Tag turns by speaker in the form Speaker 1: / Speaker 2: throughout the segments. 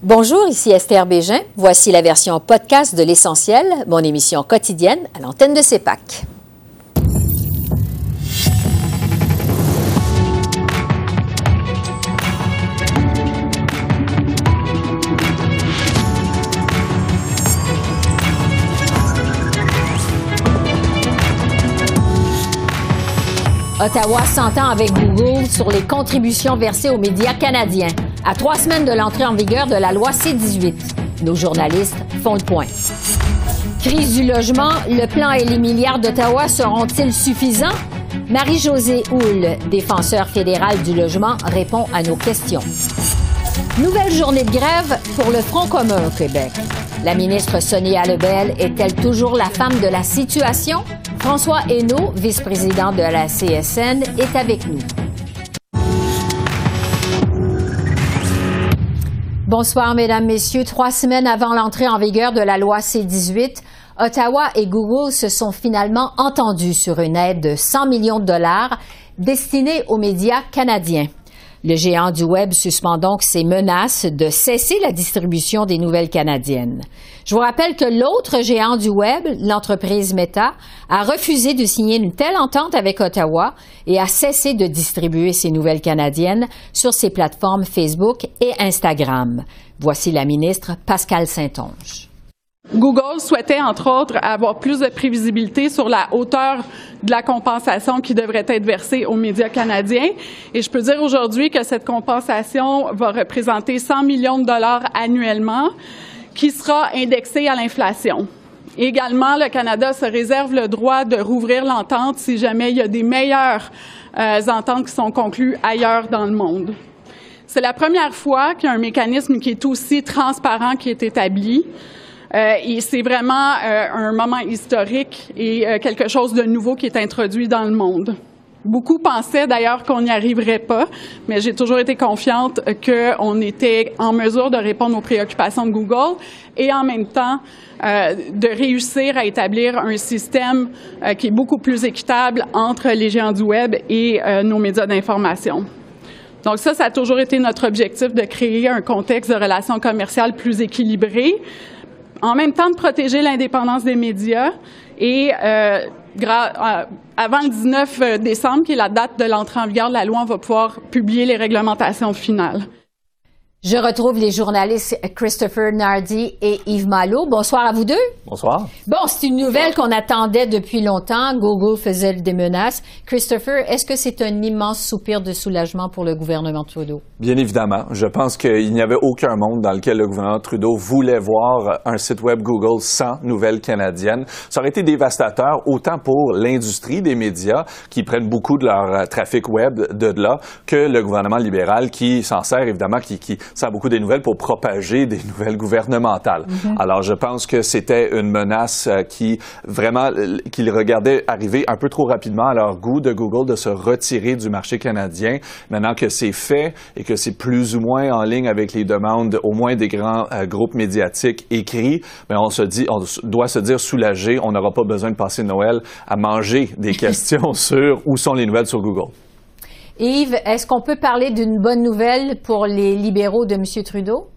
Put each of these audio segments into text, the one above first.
Speaker 1: Bonjour, ici Esther Bégin. Voici la version podcast de L'Essentiel, mon émission quotidienne à l'antenne de CEPAC. Ottawa s'entend avec Google sur les contributions versées aux médias canadiens. À trois semaines de l'entrée en vigueur de la loi C-18, nos journalistes font le point. Crise du logement, le plan et les milliards d'Ottawa seront-ils suffisants? Marie-Josée Houle, défenseur fédéral du logement, répond à nos questions. Nouvelle journée de grève pour le Front commun au Québec. La ministre Sonia Lebel est-elle toujours la femme de la situation? François Hainaut, vice-président de la CSN, est avec nous. Bonsoir, Mesdames, Messieurs. Trois semaines avant l'entrée en vigueur de la loi C-18, Ottawa et Google se sont finalement entendus sur une aide de 100 millions de dollars destinée aux médias canadiens. Le géant du Web suspend donc ses menaces de cesser la distribution des nouvelles canadiennes. Je vous rappelle que l'autre géant du Web, l'entreprise Meta, a refusé de signer une telle entente avec Ottawa et a cessé de distribuer ses nouvelles canadiennes sur ses plateformes Facebook et Instagram. Voici la ministre Pascal Saint-Onge.
Speaker 2: Google souhaitait, entre autres, avoir plus de prévisibilité sur la hauteur de la compensation qui devrait être versée aux médias canadiens. Et je peux dire aujourd'hui que cette compensation va représenter 100 millions de dollars annuellement, qui sera indexée à l'inflation. Également, le Canada se réserve le droit de rouvrir l'entente si jamais il y a des meilleures euh, ententes qui sont conclues ailleurs dans le monde. C'est la première fois qu'il y a un mécanisme qui est aussi transparent qui est établi. Euh, et c'est vraiment euh, un moment historique et euh, quelque chose de nouveau qui est introduit dans le monde. Beaucoup pensaient d'ailleurs qu'on n'y arriverait pas, mais j'ai toujours été confiante qu'on était en mesure de répondre aux préoccupations de Google et en même temps de réussir à établir un système qui est beaucoup plus équitable entre les géants du Web et nos médias d'information. Donc ça, ça a toujours été notre objectif de créer un contexte de relations commerciales plus équilibré, en même temps de protéger l'indépendance des médias et euh, euh, avant le 19 euh, décembre, qui est la date de l'entrée en vigueur de la loi, on va pouvoir publier les réglementations finales.
Speaker 1: Je retrouve les journalistes Christopher Nardi et Yves Malo. Bonsoir à vous deux.
Speaker 3: Bonsoir.
Speaker 1: Bon, c'est une nouvelle qu'on attendait depuis longtemps. Google faisait des menaces. Christopher, est-ce que c'est un immense soupir de soulagement pour le gouvernement Trudeau?
Speaker 3: Bien évidemment. Je pense qu'il n'y avait aucun monde dans lequel le gouvernement Trudeau voulait voir un site web Google sans nouvelles canadiennes. Ça aurait été dévastateur autant pour l'industrie des médias qui prennent beaucoup de leur trafic web de là que le gouvernement libéral qui s'en sert évidemment, qui, qui ça a beaucoup des nouvelles pour propager des nouvelles gouvernementales. Mhm. Alors, je pense que c'était une menace euh, qui vraiment, qu'ils regardaient arriver un peu trop rapidement à leur goût de Google de se retirer du marché canadien. Maintenant que c'est fait et que c'est plus ou moins en ligne avec les demandes, au moins des grands euh, groupes médiatiques écrits, mais ben, on se dit, on doit se dire soulagé. On n'aura pas besoin de passer Noël à manger des questions sur où sont les nouvelles sur Google.
Speaker 1: Yves, est-ce qu'on peut parler d'une bonne nouvelle pour les libéraux de M. Trudeau?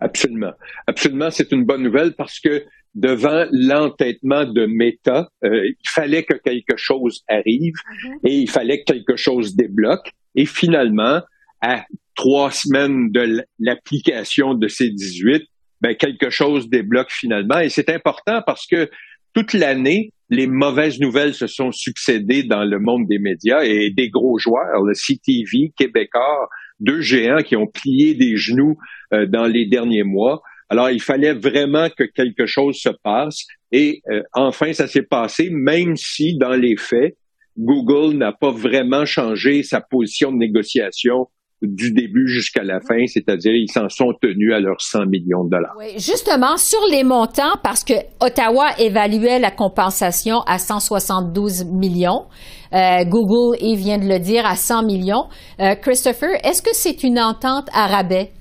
Speaker 4: Absolument. Absolument, c'est une bonne nouvelle parce que devant l'entêtement de Meta, euh, il fallait que quelque chose arrive mm-hmm. et il fallait que quelque chose débloque. Et finalement, à trois semaines de l'application de ces 18, ben, quelque chose débloque finalement. Et c'est important parce que toute l'année, les mauvaises nouvelles se sont succédées dans le monde des médias et des gros joueurs, le CTV, Québécois, deux géants qui ont plié des genoux euh, dans les derniers mois. Alors, il fallait vraiment que quelque chose se passe et euh, enfin, ça s'est passé, même si dans les faits, Google n'a pas vraiment changé sa position de négociation du début jusqu'à la fin, c'est-à-dire ils s'en sont tenus à leurs 100 millions de dollars.
Speaker 1: Oui, justement, sur les montants, parce que Ottawa évaluait la compensation à 172 millions, euh, Google, il vient de le dire, à 100 millions. Euh, Christopher, est-ce que c'est une entente à rabais?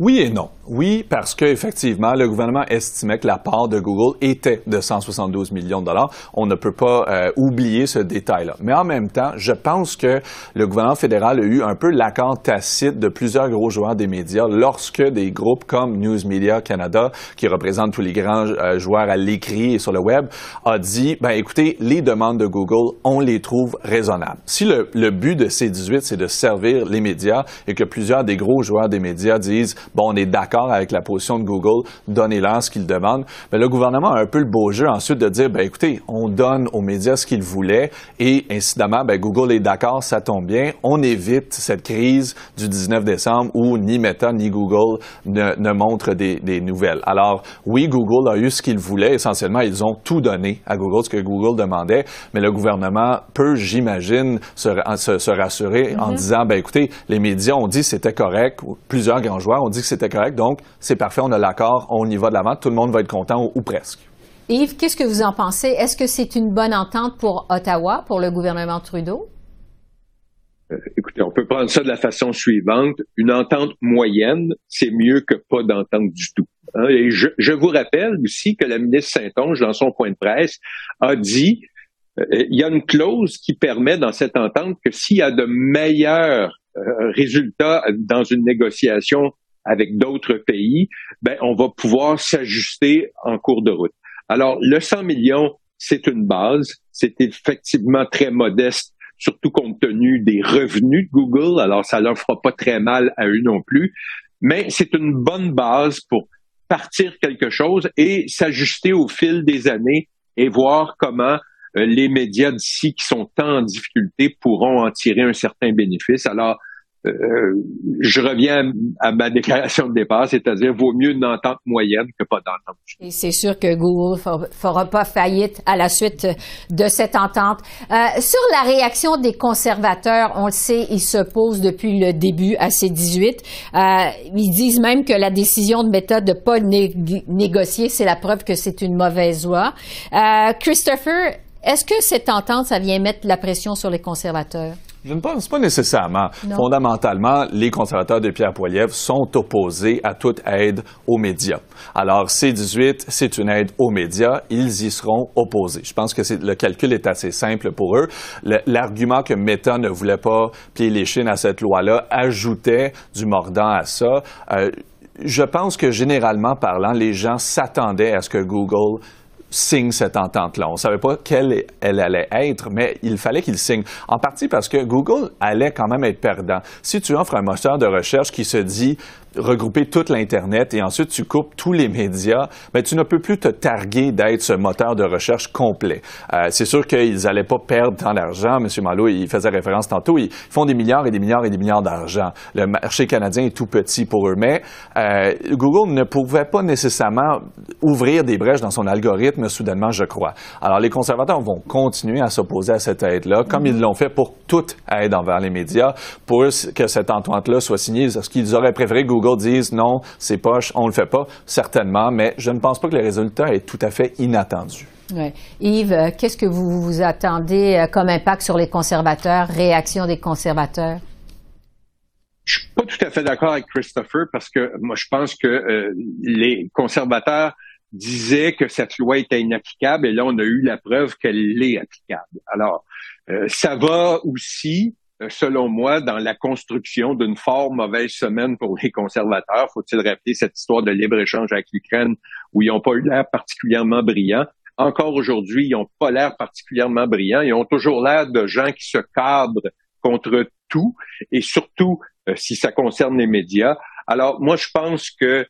Speaker 3: Oui et non. Oui, parce qu'effectivement, le gouvernement estimait que la part de Google était de 172 millions de dollars. On ne peut pas euh, oublier ce détail-là. Mais en même temps, je pense que le gouvernement fédéral a eu un peu l'accord tacite de plusieurs gros joueurs des médias lorsque des groupes comme News Media Canada, qui représentent tous les grands euh, joueurs à l'écrit et sur le web, a dit, ben écoutez, les demandes de Google, on les trouve raisonnables. Si le, le but de C18, c'est de servir les médias et que plusieurs des gros joueurs des médias disent, bon, on est d'accord avec la position de Google, donnez-leur ce qu'ils demandent. Mais le gouvernement a un peu le beau jeu ensuite de dire, ben écoutez, on donne aux médias ce qu'ils voulaient et incidemment, ben Google est d'accord, ça tombe bien. On évite cette crise du 19 décembre où ni Meta ni Google ne, ne montrent des, des, nouvelles. Alors oui, Google a eu ce qu'il voulait. Essentiellement, ils ont tout donné à Google, ce que Google demandait. Mais le gouvernement peut, j'imagine, se, se, se, rassurer en mm-hmm. disant, ben écoutez, les médias ont dit c'était correct. Plusieurs grands joueurs ont dit que c'était correct. Donc, c'est parfait, on a l'accord, on y va de l'avant, tout le monde va être content ou, presque.
Speaker 1: Yves, qu'est-ce que vous en pensez? Est-ce que c'est une bonne entente pour Ottawa, pour le gouvernement Trudeau?
Speaker 4: Euh, écoutez, on peut prendre ça de la façon suivante. Une entente moyenne, c'est mieux que pas d'entente du tout. Hein. Et je, vous rappelle aussi que la ministre Saint-Onge, dans son point de presse, a dit euh, il y a une clause qui permet dans cette entente que s'il y a de meilleurs euh, résultats dans une négociation avec d'autres pays, ben, on va pouvoir s'ajuster en cours de route. Alors, le 100 millions, c'est une base. C'est effectivement très modeste, surtout compte tenu des revenus de Google. Alors, ça leur fera pas très mal à eux non plus. Mais c'est une bonne base pour partir quelque chose et s'ajuster au fil des années et voir comment euh, les médias d'ici qui sont tant en difficulté pourront en tirer un certain bénéfice. Alors, euh, je reviens à ma déclaration de départ, c'est-à-dire vaut mieux une entente moyenne que pas d'entente.
Speaker 1: Et c'est sûr que Google fera pas faillite à la suite de cette entente. Euh, sur la réaction des conservateurs, on le sait, ils se posent depuis le début à ces 18. Euh, ils disent même que la décision de méthode de pas négocier, c'est la preuve que c'est une mauvaise loi. Christopher, est-ce que cette entente, ça vient mettre la pression sur les conservateurs?
Speaker 3: Je ne pense pas nécessairement. Fondamentalement, les conservateurs de Pierre Poilievre sont opposés à toute aide aux médias. Alors, C-18, c'est une aide aux médias. Ils y seront opposés. Je pense que le calcul est assez simple pour eux. L'argument que Meta ne voulait pas plier les chines à cette loi-là ajoutait du mordant à ça. Euh, je pense que généralement parlant, les gens s'attendaient à ce que Google signe cette entente-là. On ne savait pas quelle elle allait être, mais il fallait qu'il signe. En partie parce que Google allait quand même être perdant. Si tu offres un moteur de recherche qui se dit regrouper toute l'Internet et ensuite tu coupes tous les médias, mais ben, tu ne peux plus te targuer d'être ce moteur de recherche complet. Euh, c'est sûr qu'ils n'allaient pas perdre tant d'argent. M. Malo, il faisait référence tantôt, ils font des milliards et des milliards et des milliards d'argent. Le marché canadien est tout petit pour eux, mais euh, Google ne pouvait pas nécessairement ouvrir des brèches dans son algorithme soudainement, je crois. Alors les conservateurs vont continuer à s'opposer à cette aide-là, comme ils l'ont fait pour toute aide envers les médias, pour que cette entente-là soit signée. Est-ce qu'ils auraient préféré Google Google disent non, c'est poche, on le fait pas, certainement, mais je ne pense pas que le résultat est tout à fait inattendu.
Speaker 1: Yves, euh, qu'est-ce que vous, vous attendez euh, comme impact sur les conservateurs, réaction des conservateurs?
Speaker 4: Je suis pas tout à fait d'accord avec Christopher parce que moi je pense que euh, les conservateurs disaient que cette loi était inapplicable et là on a eu la preuve qu'elle est applicable. Alors ça va aussi euh, selon moi, dans la construction d'une fort mauvaise semaine pour les conservateurs. Faut-il rappeler cette histoire de libre-échange avec l'Ukraine où ils n'ont pas eu l'air particulièrement brillants? Encore aujourd'hui, ils n'ont pas l'air particulièrement brillants. Ils ont toujours l'air de gens qui se cadrent contre tout et surtout euh, si ça concerne les médias. Alors, moi, je pense que euh,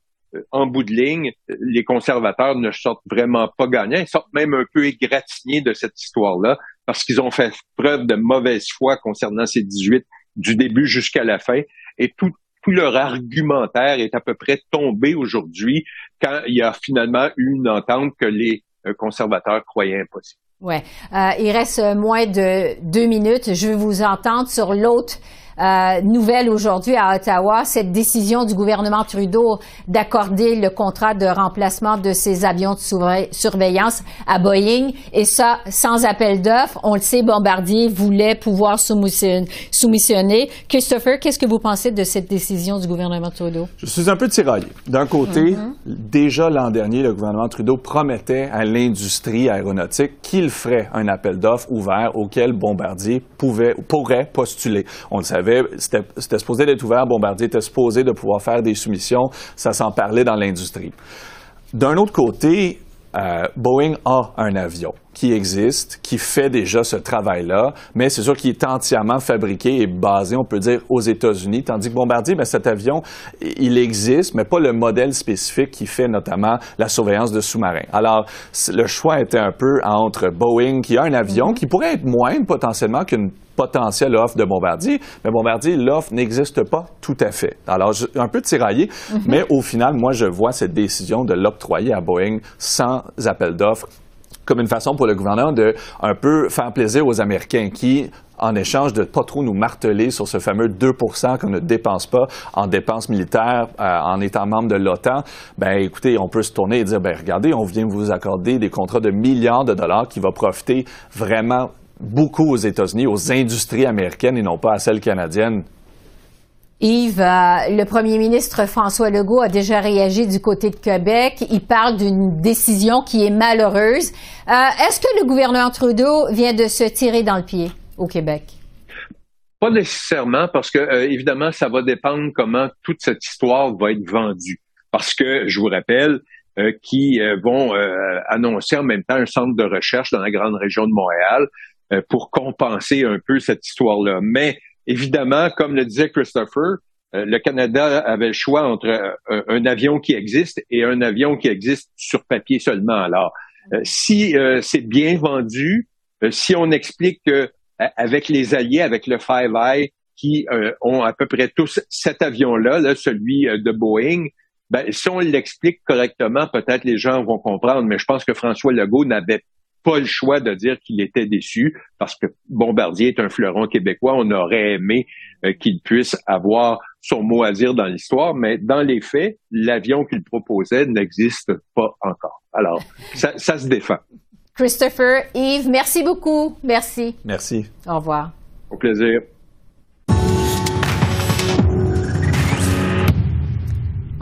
Speaker 4: en bout de ligne, les conservateurs ne sortent vraiment pas gagnants. Ils sortent même un peu égratignés de cette histoire-là parce qu'ils ont fait preuve de mauvaise foi concernant ces 18 du début jusqu'à la fin. Et tout, tout leur argumentaire est à peu près tombé aujourd'hui quand il y a finalement eu une entente que les euh, conservateurs croyaient impossible.
Speaker 1: Ouais, euh, il reste moins de deux minutes. Je veux vous entendre sur l'autre Euh, nouvelle aujourd'hui à Ottawa, cette décision du gouvernement Trudeau d'accorder le contrat de remplacement de ces avions de surveillance à Boeing, et ça sans appel d'offres. On le sait, Bombardier voulait pouvoir soumissionner. Christopher, qu'est-ce que vous pensez de cette décision du gouvernement Trudeau?
Speaker 3: Je suis un peu tiraillé. D'un côté, mm-hmm. déjà l'an dernier, le gouvernement Trudeau promettait à l'industrie aéronautique qu'il ferait un appel d'offres ouvert auquel Bombardier pouvait, pourrait postuler. On le savait, c'était supposé d'être ouvert, Bombardier était supposé de pouvoir faire des soumissions, ça s'en parlait dans l'industrie. D'un autre côté, euh, Boeing a un avion qui existe, qui fait déjà ce travail-là, mais c'est sûr qu'il est entièrement fabriqué et basé, on peut dire, aux États-Unis, tandis que Bombardier, ben, cet avion, il existe, mais pas le modèle spécifique qui fait notamment la surveillance de sous-marins. Alors, le choix était un peu entre Boeing, qui a un avion qui pourrait être moindre potentiellement qu'une potentielle offre de Bombardier, mais Bombardier, l'offre n'existe pas tout à fait. Alors, un peu tiraillé, mhm. mais au final, moi, je vois cette décision de l'octroyer à Boeing sans appel d'offres comme une façon pour le gouvernement de un peu faire plaisir aux Américains qui en échange de pas trop nous marteler sur ce fameux 2% qu'on ne dépense pas en dépenses militaires euh, en étant membre de l'OTAN, ben écoutez, on peut se tourner et dire ben regardez, on vient vous accorder des contrats de milliards de dollars qui vont profiter vraiment beaucoup aux États-Unis, aux industries américaines et non pas à celles canadiennes.
Speaker 1: Yves, euh, le premier ministre François Legault a déjà réagi du côté de Québec. Il parle d'une décision qui est malheureuse. Euh, est-ce que le gouvernement Trudeau vient de se tirer dans le pied au Québec?
Speaker 4: Pas nécessairement, parce que euh, évidemment, ça va dépendre comment toute cette histoire va être vendue. Parce que, je vous rappelle, qui vont annoncer en même temps un centre de recherche dans la grande région de Montréal euh, pour compenser un peu cette histoire-là. Mais évidemment, comme le disait Christopher, euh, le Canada avait le choix entre euh, un, avion qui existe et un avion qui existe sur papier seulement. Alors, si c'est bien vendu, si on explique que avec les alliés, avec le Five Eye, qui ont à peu près tous cet avion-là, là, celui de Boeing, ben, si on l'explique correctement, peut-être les gens vont comprendre. Mais je pense que François Legault n'avait pas le choix de dire qu'il était déçu parce que Bombardier est un fleuron québécois. On aurait aimé euh, qu'il puisse avoir son mot à dire dans l'histoire, mais dans les faits, l'avion qu'il proposait n'existe pas encore. Alors, ça, ça se défend.
Speaker 1: Christopher, Yves, merci beaucoup. Merci.
Speaker 3: Merci.
Speaker 1: Au revoir.
Speaker 4: Au plaisir.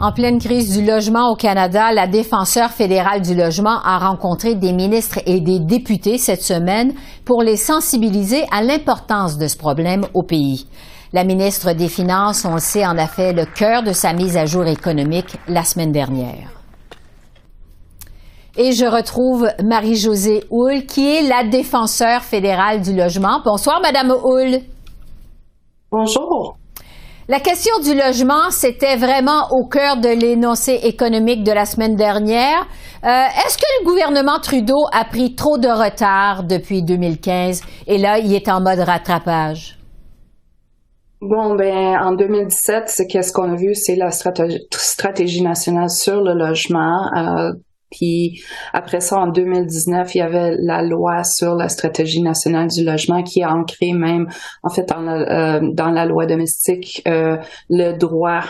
Speaker 1: En pleine crise du logement au Canada, la défenseur fédérale du logement a rencontré des ministres et des députés cette semaine pour les sensibiliser à l'importance de ce problème au pays. La ministre des Finances, on le sait, en a fait le cœur de sa mise à jour économique la semaine dernière. Et je retrouve Marie-Josée Houle, qui est la défenseur fédérale du logement. Bonsoir, Madame Houle.
Speaker 5: Bonjour.
Speaker 1: La question du logement, c'était vraiment au cœur de l'énoncé économique de la semaine dernière. Euh, est-ce que le gouvernement Trudeau a pris trop de retard depuis 2015 et là, il est en mode rattrapage?
Speaker 5: Bon, ben, en 2017, qu'est-ce qu'on a vu, c'est la stratégie, nationale sur le logement. Euh, puis après ça, en 2019, il y avait la loi sur la stratégie nationale du logement qui a ancré même, en fait, dans la, euh, loi domestique, euh, le droit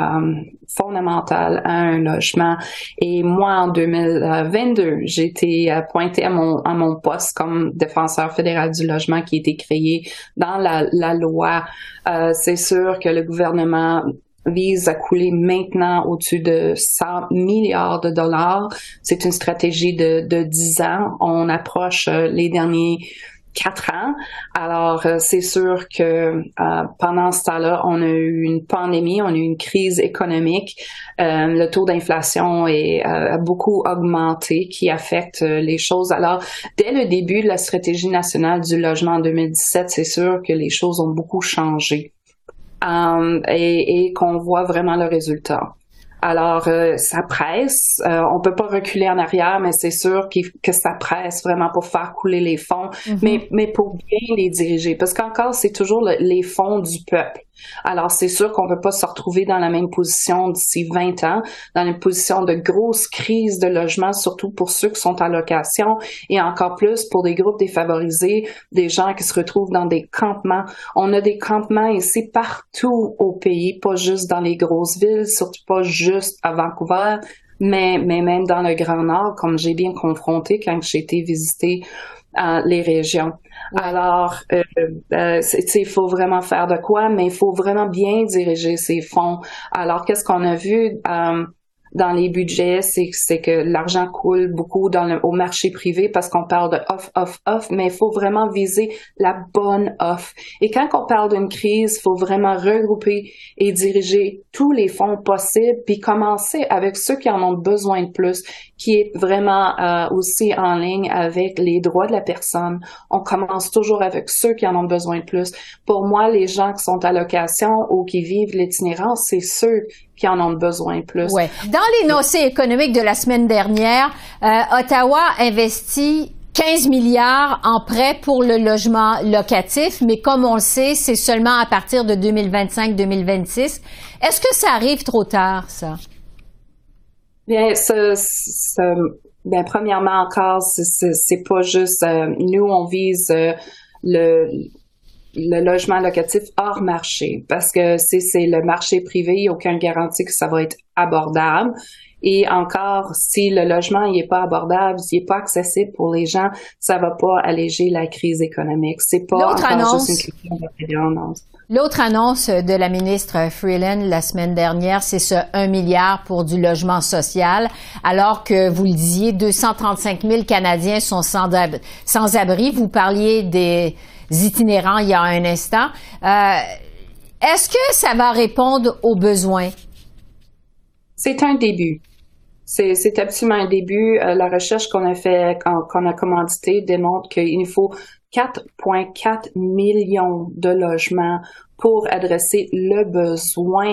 Speaker 5: euh, fondamental à un logement. Et moi, en 2022, j'ai été appointée à mon, à poste comme défenseur fédéral du logement qui a été créé dans la, la loi. C'est sûr que le gouvernement vise à couler maintenant au-dessus de 100 milliards de dollars. C'est une stratégie de, de 10 ans. On approche euh, les derniers quatre ans. Alors, euh, c'est sûr que euh, pendant ce temps-là, on a eu une pandémie, on a eu une crise économique. le taux d'inflation est a beaucoup augmenté, qui affecte les choses. Alors, dès le début de la stratégie nationale du logement en 2017, c'est sûr que les choses ont beaucoup changé. Euh, et, qu'on voit vraiment le résultat. Alors, euh, ça presse. Euh, on peut pas reculer en arrière, mais c'est sûr que ça presse vraiment pour faire couler les fonds, mm-hmm. mais, mais pour bien les diriger. Parce qu'encore, c'est toujours les fonds du peuple. Alors, c'est sûr qu'on ne veut pas se retrouver dans la même position d'ici 20 ans, dans une position de grosse crise de logement, surtout pour ceux qui sont en location et encore plus pour des groupes défavorisés, des gens qui se retrouvent dans des campements. On a des campements ici partout au pays, pas juste dans les grosses villes, surtout pas juste à Vancouver, mais, même dans le Grand Nord, comme j'ai bien confronté quand j'ai été visiter euh, les régions. Alors, euh, euh, il faut vraiment faire de quoi, mais il faut vraiment bien diriger ces fonds. Alors, qu'est-ce qu'on a vu? Dans les budgets, c'est c'est que l'argent coule beaucoup dans le, au marché privé parce qu'on parle de off, off, off, mais il faut vraiment viser la bonne off. Et quand on parle d'une crise, il faut vraiment regrouper et diriger tous les fonds possibles, puis commencer avec ceux qui en ont besoin de plus, qui est vraiment euh, aussi en ligne avec les droits de la personne. On commence toujours avec ceux qui en ont besoin de plus. Pour moi, les gens qui sont à location ou qui vivent l'itinérance, c'est ceux qui en ont besoin plus.
Speaker 1: Ouais. Dans l'énoncé économique de la semaine dernière, euh, Ottawa investit 15 milliards en prêts pour le logement locatif, mais comme on le sait, c'est seulement à partir de 2025-2026. Est-ce que ça arrive trop tard, ça?
Speaker 5: Bien, ce, bien premièrement encore, c'est pas juste euh, nous, on vise euh, le le logement locatif hors marché parce que si c'est le marché privé, il n'y a aucune garantie que ça va être abordable. Et encore, si le logement n'est pas abordable, s'il n'est pas accessible pour les gens, ça va pas alléger la crise économique. C'est pas encore annonce, juste une
Speaker 1: L'autre annonce de la ministre Freeland la semaine dernière, c'est ce 1 milliard pour du logement social, alors que vous le disiez, 235 000 Canadiens sont sans, sans abri. Vous parliez des itinérants il y a un instant. Euh, est-ce que ça va répondre aux besoins?
Speaker 5: C'est un début. C'est absolument un début. Euh, la recherche qu'on a fait, qu'on a commandité, démontre qu'il nous faut 4,4 millions de logements pour adresser le besoin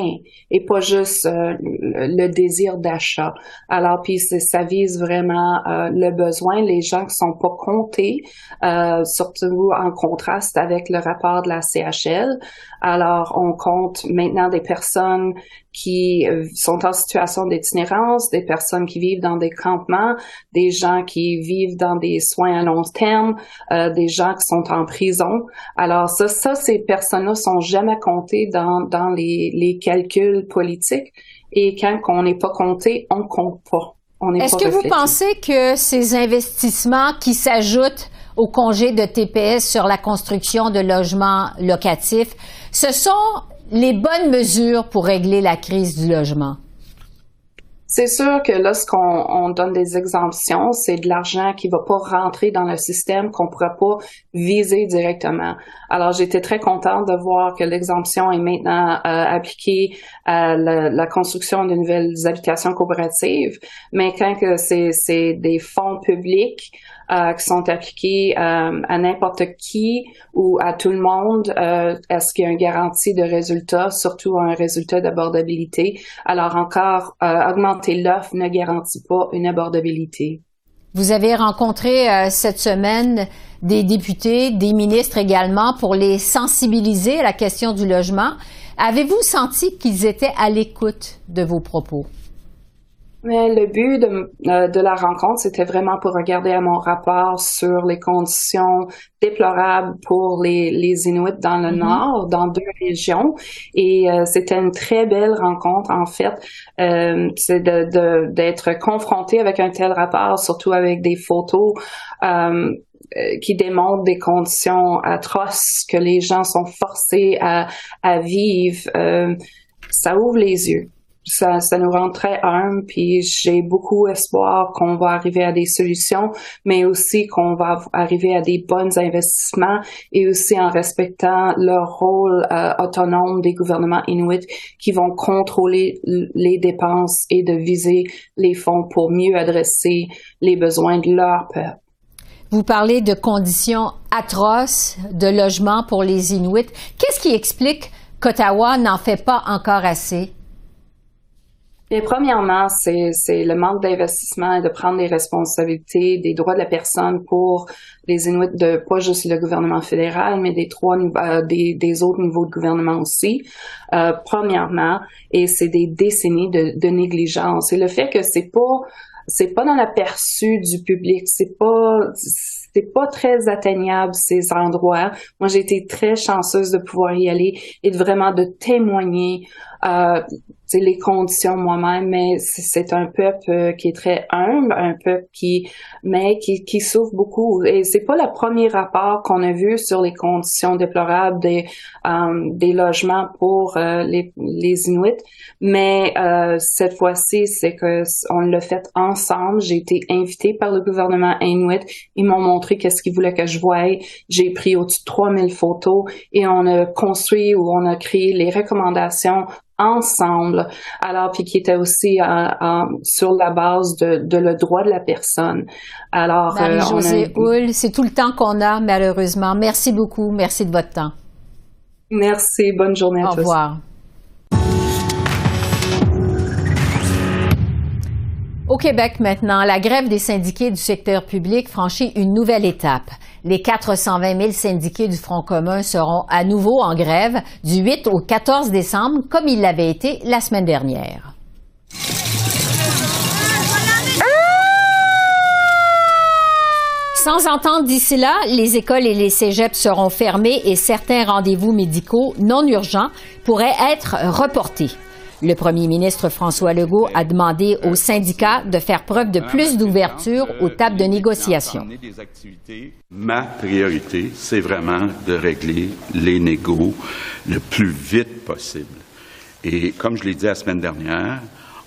Speaker 5: et pas juste euh, le, désir d'achat. Alors puis ça vise vraiment euh, le besoin, les gens qui sont pas comptés, euh, surtout en contraste avec le rapport de la CHL. Alors on compte maintenant des personnes qui sont en situation d'itinérance, des personnes qui vivent dans des campements, des gens qui vivent dans des soins à long terme, des gens qui sont en prison. Alors ça, ça ces personnes-là sont jamais compté dans, dans les, les calculs politiques. Et quand on n'est pas compté, on compte pas.
Speaker 1: Est-ce que vous pensez que ces investissements qui s'ajoutent au congé de TPS sur la construction de logements locatifs, ce sont les bonnes mesures pour régler la crise du logement?
Speaker 5: C'est sûr que lorsqu'on on donne des exemptions, c'est de l'argent qui va pas rentrer dans le système qu'on pourra pas viser directement. Alors j'étais très contente de voir que l'exemption est maintenant euh, appliquée à la, construction de nouvelles habitations coopératives, mais quand que c'est des fonds publics euh, qui sont appliqués euh, à n'importe qui ou à tout le monde, euh, est-ce qu'il y a une garantie de résultat, surtout un résultat d'abordabilité? Alors encore, augmenter l'offre ne garantit pas une abordabilité.
Speaker 1: Vous avez rencontré cette semaine des députés, des ministres également pour les sensibiliser à la question du logement. Avez-vous senti qu'ils étaient à l'écoute de vos propos?
Speaker 5: Mais le but de, euh, de la rencontre, c'était vraiment pour regarder à mon rapport sur les conditions déplorables pour les, les Inuits dans le mm-hmm. Nord, dans deux régions. Et euh, c'était une très belle rencontre, en fait. Euh, c'est de, d'être confronté avec un tel rapport, surtout avec des photos euh, qui démontrent des conditions atroces que les gens sont forcés à, à vivre. ça ouvre les yeux ça, ça nous rend très humbles, puis j'ai beaucoup espoir qu'on va arriver à des solutions, mais aussi qu'on va arriver à des bons investissements et aussi en respectant le rôle euh, autonome des gouvernements inuits qui vont contrôler les dépenses et de viser les fonds pour mieux adresser les besoins de leur peuple.
Speaker 1: Vous parlez de conditions atroces de logement pour les Inuits. Qu'est-ce qui explique qu'Ottawa n'en fait pas encore assez?
Speaker 5: Bien, premièrement, c'est, c'est le manque d'investissement et de prendre les responsabilités des droits de la personne pour les Inuits de pas juste le gouvernement fédéral, mais des trois euh, des, des autres niveaux de gouvernement aussi. Euh, premièrement, et c'est des décennies de, de négligence. Et le fait que c'est pas c'est pas dans l'aperçu du public, c'est pas c'est pas très atteignable ces endroits. Moi, j'ai été très chanceuse de pouvoir y aller et de vraiment de témoigner euh, les conditions moi-même, mais c'est un peuple euh, qui est très humble, un peuple qui, mais qui, qui souffre beaucoup. Et c'est pas le premier rapport qu'on a vu sur les conditions déplorables des euh, des logements pour euh, les, les Inuits, mais euh, cette fois-ci, c'est que on l'a fait ensemble. J'ai été invitée par le gouvernement Inuit. Ils m'ont montré qu'est-ce qu'ils voulaient que je voie. J'ai pris au-dessus de 3000 photos et on a construit ou on a créé les recommandations ensemble, alors puis qui était aussi euh, sur la base de, de, le droit de la personne.
Speaker 1: Alors, euh, Marie-Josée Houle, c'est tout le temps qu'on a malheureusement. Merci beaucoup, merci de votre temps.
Speaker 5: Merci, bonne journée à tous.
Speaker 1: Au revoir. Au Québec maintenant, la grève des syndiqués du secteur public franchit une nouvelle étape. Les 420 000 syndiqués du Front commun seront à nouveau en grève du 8 au 14 décembre, comme ils l'avaient été la semaine dernière. Sans entendre d'ici là, les écoles et les cégeps seront fermés et certains rendez-vous médicaux non urgents pourraient être reportés. Le premier ministre François Legault a demandé aux syndicats de faire preuve de plus d'ouverture aux tables de négociation.
Speaker 6: Ma priorité, c'est vraiment de régler les négos le plus vite possible. Et comme je l'ai dit la semaine dernière,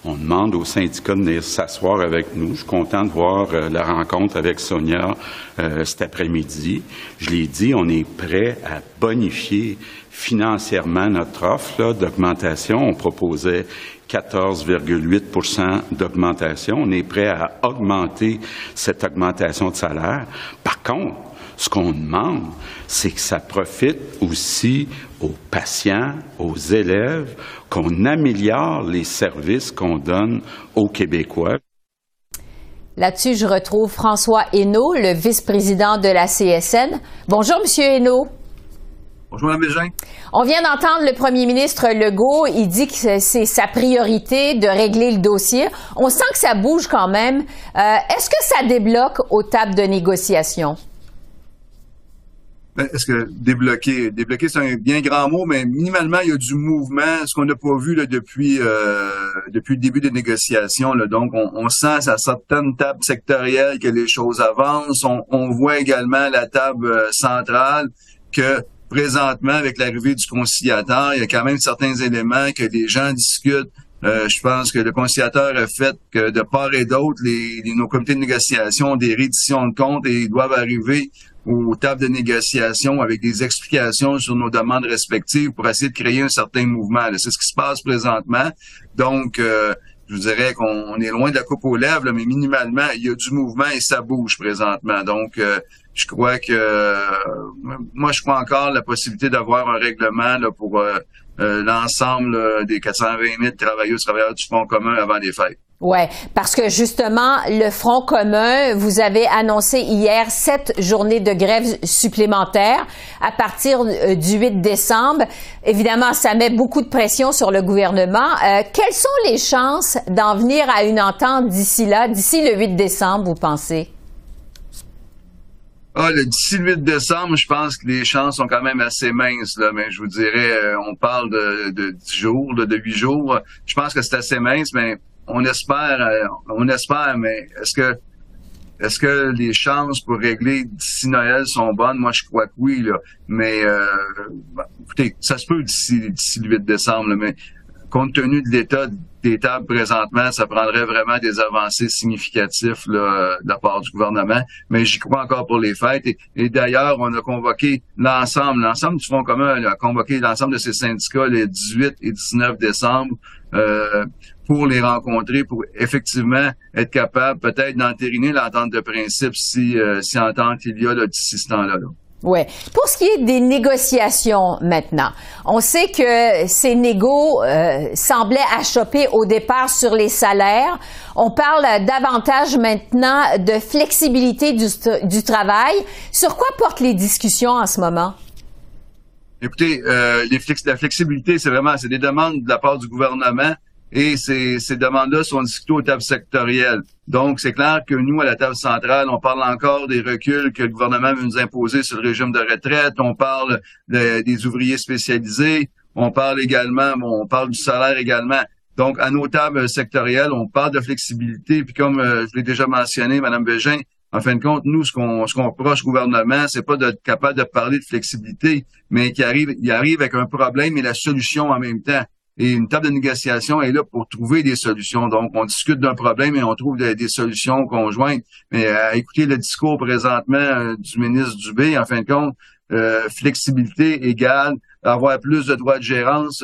Speaker 6: on demande aux syndicats de venir s'asseoir avec nous. Je suis content de voir euh, la rencontre avec Sonia euh, cet après-midi. Je l'ai dit, on est prêt à bonifier financièrement notre offre d'augmentation. On proposait 14,8% d'augmentation. On est prêt à augmenter cette augmentation de salaire. Par contre, ce qu'on demande, c'est que ça profite aussi aux patients, aux élèves, qu'on améliore les services qu'on donne aux Québécois.
Speaker 1: Là-dessus, je retrouve François Hainaut, le vice-président de la CSN. Bonjour, Monsieur Hainaut.
Speaker 7: Bonjour, Mme Bégin.
Speaker 1: On vient d'entendre le premier ministre Legault. Il dit que c'est sa priorité de régler le dossier. On sent que ça bouge quand même. Euh, est-ce que ça débloque aux tables de négociation?
Speaker 7: Ben, est-ce que débloquer, débloquer c'est un bien grand mot, mais minimalement il y a du mouvement, ce qu'on n'a pas vu là, depuis euh, depuis le début des négociations. Là. Donc on, on sent à certaines tables sectorielles que les choses avancent. On, on voit également la table euh, centrale que présentement avec l'arrivée du conciliateur, il y a quand même certains éléments que les gens discutent. Euh, je pense que le conciliateur a fait que de part et d'autre, les, nos comités de négociation ont des rééditions de comptes et ils doivent arriver aux tables de négociation avec des explications sur nos demandes respectives pour essayer de créer un certain mouvement. C'est ce qui se passe présentement. Donc, euh, je vous dirais qu'on est loin de la coupe aux lèvres, mais minimalement, il y a du mouvement et ça bouge présentement. Donc, euh, je crois que euh, moi, je crois encore la possibilité d'avoir un règlement là, pour l'ensemble des 420 000 travailleurs travailleurs du Fonds commun avant les fêtes.
Speaker 1: Ouais, parce que justement, le Front commun, vous avez annoncé hier sept journées de grève supplémentaires à partir euh, du 8 décembre. Évidemment, ça met beaucoup de pression sur le gouvernement. Euh, quelles sont les chances d'en venir à une entente d'ici là, d'ici le 8 décembre, vous pensez?
Speaker 7: Ah, le d'ici le 8 décembre, je pense que les chances sont quand même assez minces, là, mais je vous dirais, euh, on parle de, de 10 jours, de, de 8 jours. Je pense que c'est assez mince, mais on espère, euh, on espère, mais est-ce que est-ce que les chances pour régler d'ici Noël sont bonnes? Moi, je crois que oui, là. Mais euh, écoutez, ça se peut d'ici le 8 décembre, mais compte tenu de l'état des tables présentement, ça prendrait vraiment des avancées significatives là, de la part du gouvernement. Mais j'y crois encore pour les fêtes. Et, d'ailleurs, on a convoqué l'ensemble, l'ensemble du Fonds commun a convoqué l'ensemble de ces syndicats les 18 et 19 décembre. Euh, pour les rencontrer, pour effectivement être capable peut-être d'entériner l'entente de principe si, euh, si entente il y a d'ici ce temps-là.
Speaker 1: Oui. Pour ce qui est des négociations maintenant, on sait que ces négos euh, semblaient achoper au départ sur les salaires. On parle davantage maintenant de flexibilité du, du travail. Sur quoi portent les discussions en ce moment?
Speaker 7: Écoutez, euh, les la flexibilité, c'est vraiment c'est des demandes de la part du gouvernement et ces, ces demandes-là sont discutées aux tables sectorielles. Donc, c'est clair que nous, à la table centrale, on parle encore des reculs que le gouvernement veut nous imposer sur le régime de retraite, on parle des ouvriers spécialisés, on parle également, bon, on parle du salaire également. Donc, à nos tables sectorielles, on parle de flexibilité, puis comme euh, je l'ai déjà mentionné, Madame Bégin, en fin de compte, nous, ce qu'on ce qu'on reproche au gouvernement, c'est pas d'être capable de parler de flexibilité, mais qu'il arrive, il arrive avec un problème et la solution en même temps. Et une table de négociation est là pour trouver des solutions. Donc, on discute d'un problème et on trouve des, solutions conjointes. Mais à euh, écouter le discours présentement euh, du ministre Dubé, en fin de compte, euh, flexibilité égale avoir plus de droits de gérance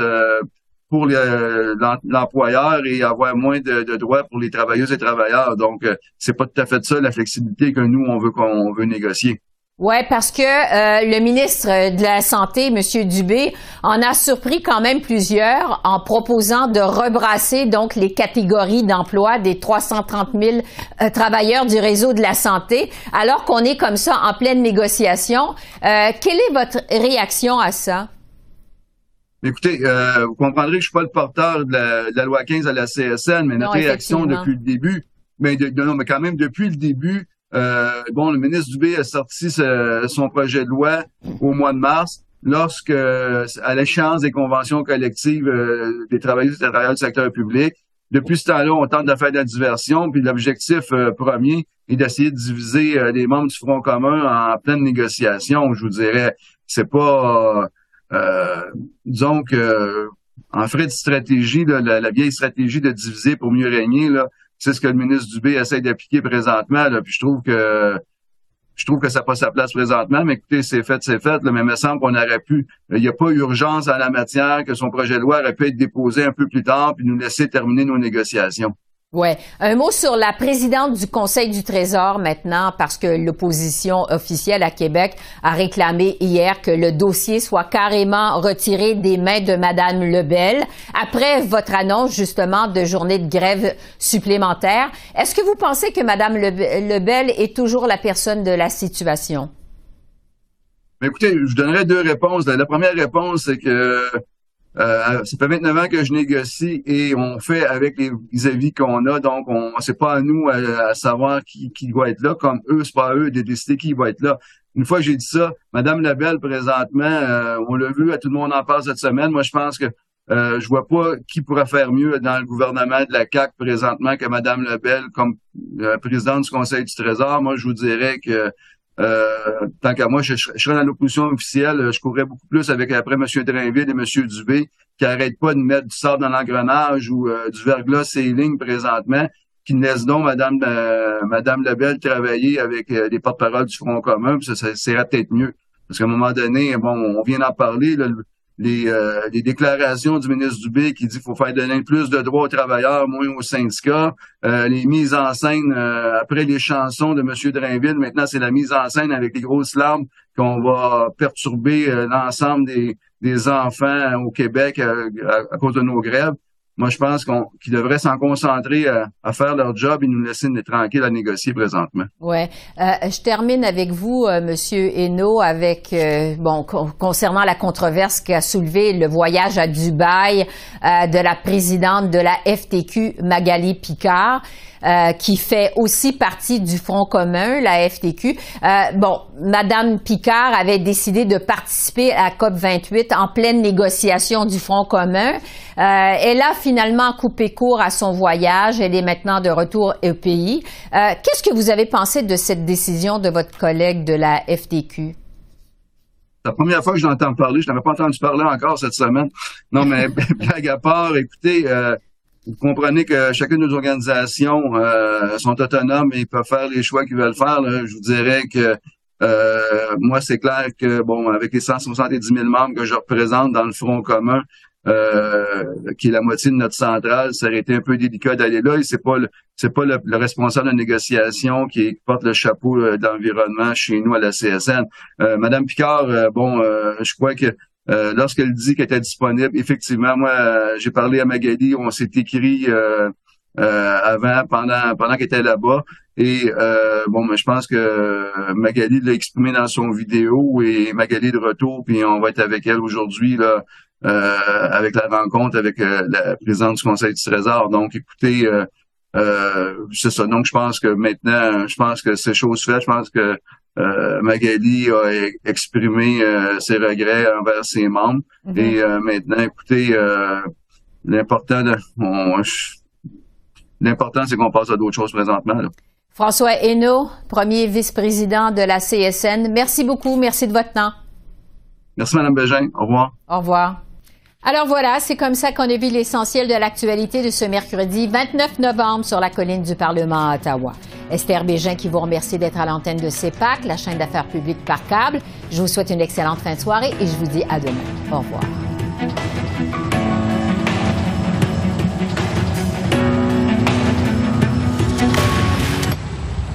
Speaker 7: pour l'employeur et avoir moins de, droits pour les travailleuses et travailleurs. Donc, euh, c'est pas tout à fait ça la flexibilité que nous on veut qu'on veut négocier.
Speaker 1: Oui, parce que euh, le ministre de la Santé, M. Dubé, en a surpris quand même plusieurs en proposant de rebrasser donc les catégories d'emploi des 330 000 euh, travailleurs du réseau de la santé, alors qu'on est comme ça en pleine négociation. quelle est votre réaction à ça?
Speaker 7: Écoutez, euh, vous comprendrez que je suis pas le porteur de la, loi 15 à la CSN, mais notre réaction depuis le début, mais, non, mais quand même depuis le début, euh, bon, le ministre Dubé a sorti son projet de loi au mois de mars, lorsque, à l'échéance des conventions collectives euh, des travailleurs et travailleurs du secteur public. Depuis ce temps-là, on tente de faire de la diversion, puis l'objectif premier est d'essayer de diviser les membres du Front commun en pleine négociation. Je vous dirais, c'est pas euh, disons que en frais de stratégie, la, vieille stratégie de diviser pour mieux régner, là, c'est ce que le ministre Dubé essaie d'appliquer présentement. Là, puis je trouve que je trouve que ça n'a pas sa place présentement, mais écoutez, c'est fait, c'est fait. mais il me semble qu'on aurait pu. Il n'y a pas urgence en la matière, que son projet de loi aurait pu être déposé un peu plus tard, puis nous laisser terminer nos négociations.
Speaker 1: Ouais. Un mot sur la présidente du Conseil du Trésor maintenant, parce que l'opposition officielle à Québec a réclamé hier que le dossier soit carrément retiré des mains de Madame Lebel après votre annonce justement de journée de grève supplémentaire. Est-ce que vous pensez que Madame Lebel est toujours la personne de la situation?
Speaker 7: écoutez, je donnerai deux réponses. La première réponse, c'est que euh, ça fait 29 ans que je négocie et on fait avec les vis-à-vis qu'on a. Donc, on c'est pas à nous à, savoir qui, qui doit être là, comme eux, c'est pas à eux de décider qui va être là. Une fois que j'ai dit ça, Madame Labelle, présentement, euh, on l'a vu, à tout le monde en parle cette semaine. Moi, je pense que euh, je vois pas qui pourrait faire mieux dans le gouvernement de la CAC présentement que Madame Lebel comme euh, présidente du Conseil du Trésor. Moi, je vous dirais que euh, tant qu'à moi, je, serais dans l'opposition officielle, je courrais beaucoup plus avec après M. Drainville et M. Dubé, qui n'arrêtent pas de mettre du sable dans l'engrenage ou euh, du verglas lignes présentement, qui laissent donc Mme, euh, Madame Lebel travailler avec euh, les porte-paroles du Front commun, puis ça, ça serait peut-être mieux. Parce qu'à un moment donné, bon, on vient d'en parler, là, les, euh, les, déclarations du ministre Dubé qui dit qu'il faut faire donner plus de droits aux travailleurs, moins aux syndicats, euh, les mises en scène euh, après les chansons de M. Drainville, maintenant c'est la mise en scène avec les grosses larmes qu'on va perturber l'ensemble des, des enfants au Québec à, cause de nos grèves. Moi, je pense qu'on qu'ils devraient s'en concentrer à, faire leur job et nous laisser tranquilles à négocier présentement.
Speaker 1: Ouais. Euh, je termine avec vous, euh, Monsieur Hainaut, avec euh, bon concernant la controverse qu'a soulevé le voyage à Dubaï de la présidente de la FTQ, Magali Picard. Euh, qui fait aussi partie du Front commun, la FTQ. Euh, bon, Madame Picard avait décidé de participer à COP 28 en pleine négociation du Front commun. Euh, elle a finalement coupé court à son voyage. Elle est maintenant de retour au pays. Qu'est-ce que vous avez pensé de cette décision de votre collègue de la FTQ?
Speaker 7: la première fois que j'entends parler, je n'avais pas entendu parler encore cette semaine. Non, mais blague à part, écoutez, vous comprenez que chacune de nos organisations euh, sont autonomes et peuvent faire les choix qu'ils veulent faire. Je vous dirais que euh, moi, c'est clair que, bon, avec les 170 000 membres que je représente dans le Front commun, euh, qui est la moitié de notre centrale, ça aurait été un peu délicat d'aller là. Et c'est pas le, c'est pas le, responsable de négociation qui porte le chapeau euh, d'environnement chez nous à la CSN. Euh, Madame Picard, bon, je crois que lorsqu'elle dit qu'elle était disponible, effectivement, moi, j'ai parlé à Magali, on s'est écrit avant, pendant, pendant qu'elle était là-bas. Et bon, mais je pense que Magali l'a exprimé dans son vidéo et Magali de retour, puis on va être avec elle aujourd'hui là euh, avec la rencontre avec euh, la présidente du Conseil du Trésor. Donc, écoutez, euh, c'est ça. Donc, je pense que maintenant, je pense que c'est chose faite. Je pense que Magali a exprimé ses regrets envers ses membres. Mm-hmm. Et maintenant, écoutez, l'important, l'important, c'est qu'on passe à d'autres choses présentement.
Speaker 1: François Hainaut, premier vice-président de la CSN. Merci beaucoup. Merci de votre temps.
Speaker 7: Merci, Mme Bégin. Au revoir.
Speaker 1: Au revoir. Alors voilà, c'est comme ça qu'on a vu l'essentiel de l'actualité de ce mercredi 29 novembre sur la colline du Parlement à Ottawa. Esther Bégin qui vous remercie d'être à l'antenne de CEPAC, la chaîne d'affaires publiques par câble. Je vous souhaite une excellente fin de soirée et je vous dis à demain. Au revoir.